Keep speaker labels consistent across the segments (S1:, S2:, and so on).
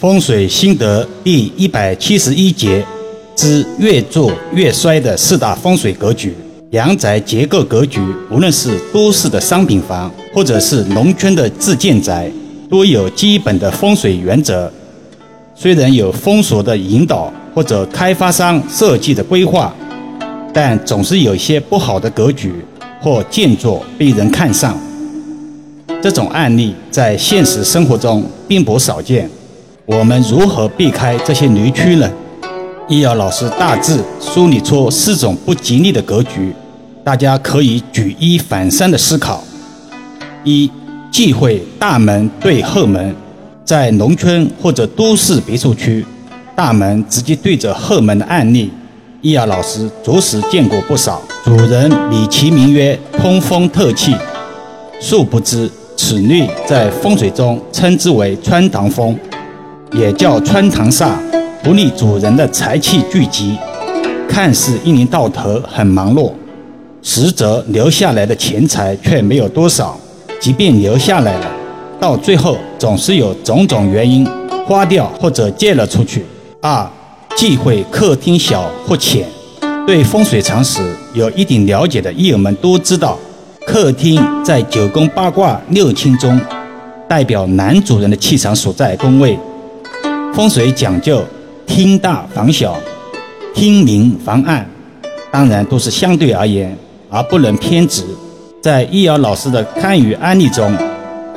S1: 风水心得第一百七十一节之越做越衰的四大风水格局。阳宅结构格局，无论是都市的商品房，或者是农村的自建宅，都有基本的风水原则。虽然有风俗的引导或者开发商设计的规划，但总是有些不好的格局或建筑被人看上。这种案例在现实生活中并不少见。我们如何避开这些雷区呢？易遥老师大致梳理出四种不吉利的格局，大家可以举一反三的思考。一、忌讳大门对后门，在农村或者都市别墅区，大门直接对着后门的案例，易遥老师着实见过不少。主人美其名曰通风透气，殊不知此律在风水中称之为穿堂风。也叫穿堂煞，不利主人的财气聚集，看似一年到头很忙碌，实则留下来的钱财却没有多少。即便留下来了，到最后总是有种种原因花掉或者借了出去。二，忌讳客厅小或浅。对风水常识有一定了解的益友们都知道，客厅在九宫八卦六亲中，代表男主人的气场所在宫位。风水讲究厅大房小，厅明房暗，当然都是相对而言，而不能偏执。在易遥老师的堪舆案例中，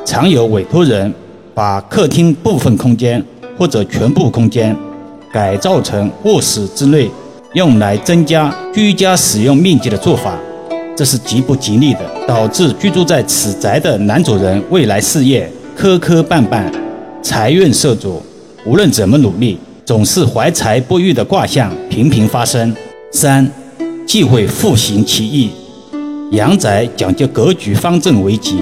S1: 常有委托人把客厅部分空间或者全部空间改造成卧室之类，用来增加居家使用面积的做法，这是极不吉利的，导致居住在此宅的男主人未来事业磕磕绊绊，财运受阻。无论怎么努力，总是怀才不遇的卦象频频发生。三，忌讳复行其意。阳宅讲究格局方正为吉，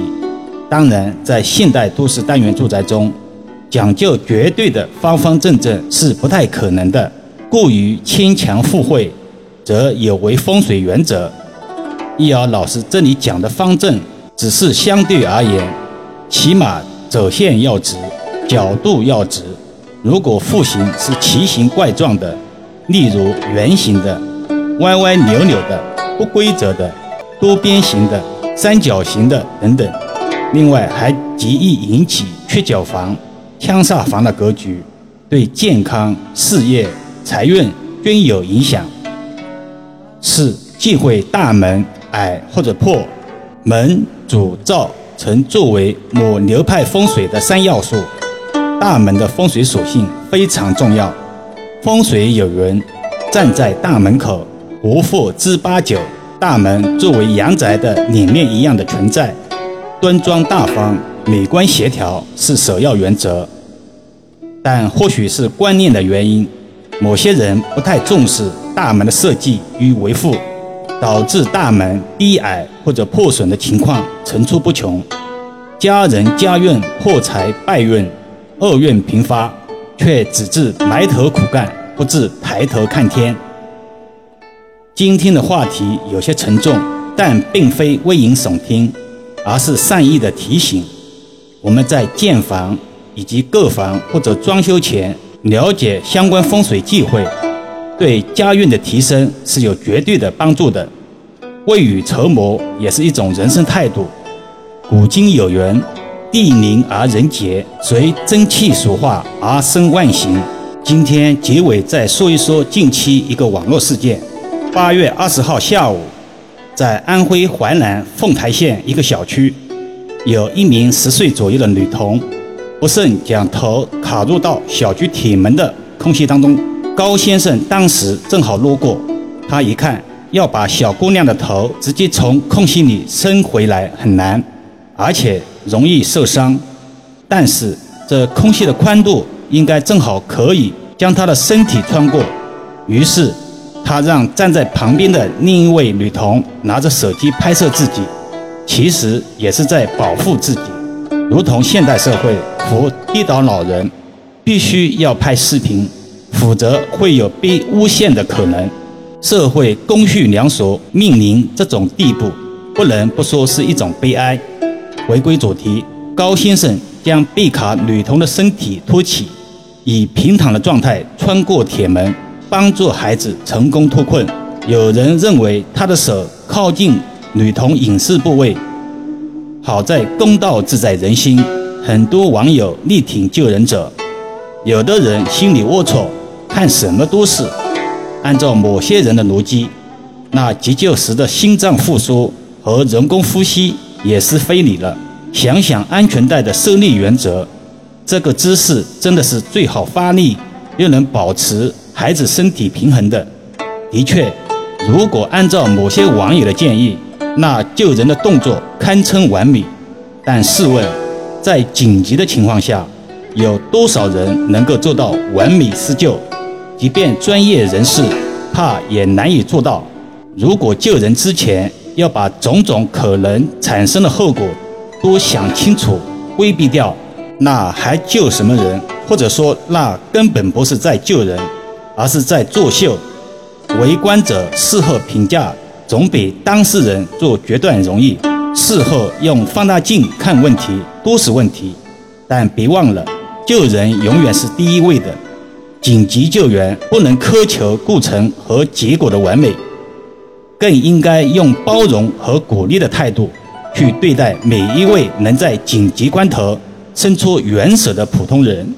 S1: 当然在现代都市单元住宅中，讲究绝对的方方正正是不太可能的。过于牵强附会，则有违风水原则。易遥老师这里讲的方正，只是相对而言，起码走线要直，角度要直。如果户型是奇形怪状的，例如圆形的、歪歪扭扭的、不规则的、多边形的、三角形的等等，另外还极易引起缺角房、枪煞房的格局，对健康、事业、财运均有影响。四忌讳大门矮或者破，门主灶曾作为某流派风水的三要素。大门的风水属性非常重要。风水有云：“站在大门口，无富知八九。”大门作为阳宅的脸面一样的存在，端庄大方、美观协调是首要原则。但或许是观念的原因，某些人不太重视大门的设计与维护，导致大门低矮或者破损的情况层出不穷，家人家运破财败运。厄运频发，却只知埋头苦干，不知抬头看天。今天的话题有些沉重，但并非危言耸听，而是善意的提醒。我们在建房以及购房或者装修前，了解相关风水忌讳，对家运的提升是有绝对的帮助的。未雨绸缪也是一种人生态度。古今有云。地灵而人杰，随真气所化而生万形。今天结尾再说一说近期一个网络事件。八月二十号下午，在安徽淮南凤台县一个小区，有一名十岁左右的女童，不慎将头卡入到小区铁门的空隙当中。高先生当时正好路过，他一看要把小姑娘的头直接从空隙里伸回来很难，而且。容易受伤，但是这空隙的宽度应该正好可以将她的身体穿过。于是，他让站在旁边的另一位女童拿着手机拍摄自己，其实也是在保护自己。如同现代社会扶跌倒老人，必须要拍视频，否则会有被诬陷的可能。社会公序良俗面临这种地步，不能不说是一种悲哀。回归主题，高先生将被卡女童的身体托起，以平躺的状态穿过铁门，帮助孩子成功脱困。有人认为他的手靠近女童隐私部位。好在公道自在人心，很多网友力挺救人者。有的人心里龌龊，看什么都是按照某些人的逻辑，那急救时的心脏复苏和人工呼吸也是非礼了。想想安全带的受力原则，这个姿势真的是最好发力又能保持孩子身体平衡的。的确，如果按照某些网友的建议，那救人的动作堪称完美。但试问，在紧急的情况下，有多少人能够做到完美施救？即便专业人士，怕也难以做到。如果救人之前要把种种可能产生的后果都想清楚、规避掉，那还救什么人？或者说，那根本不是在救人，而是在作秀。围观者事后评价，总比当事人做决断容易。事后用放大镜看问题，都是问题。但别忘了。救人永远是第一位的，紧急救援不能苛求过程和结果的完美，更应该用包容和鼓励的态度去对待每一位能在紧急关头伸出援手的普通人。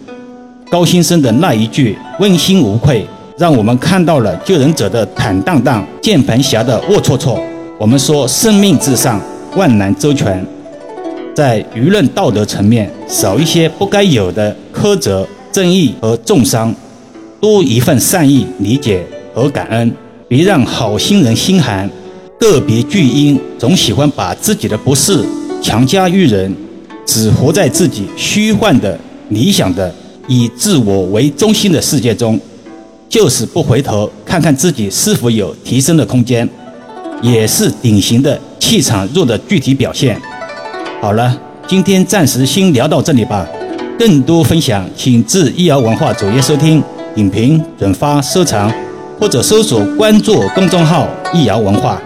S1: 高先生的那一句问心无愧，让我们看到了救人者的坦荡荡、键盘侠的龌龊龊。我们说生命至上，万难周全。在舆论道德层面少一些不该有的苛责、争议和重伤，多一份善意、理解和感恩。别让好心人心寒。个别巨婴总喜欢把自己的不是强加于人，只活在自己虚幻的、理想的、以自我为中心的世界中，就是不回头看看自己是否有提升的空间，也是典型的气场弱的具体表现。好了，今天暂时先聊到这里吧。更多分享，请至易瑶文化主页收听、点评、转发、收藏，或者搜索关注公众号“易瑶文化”。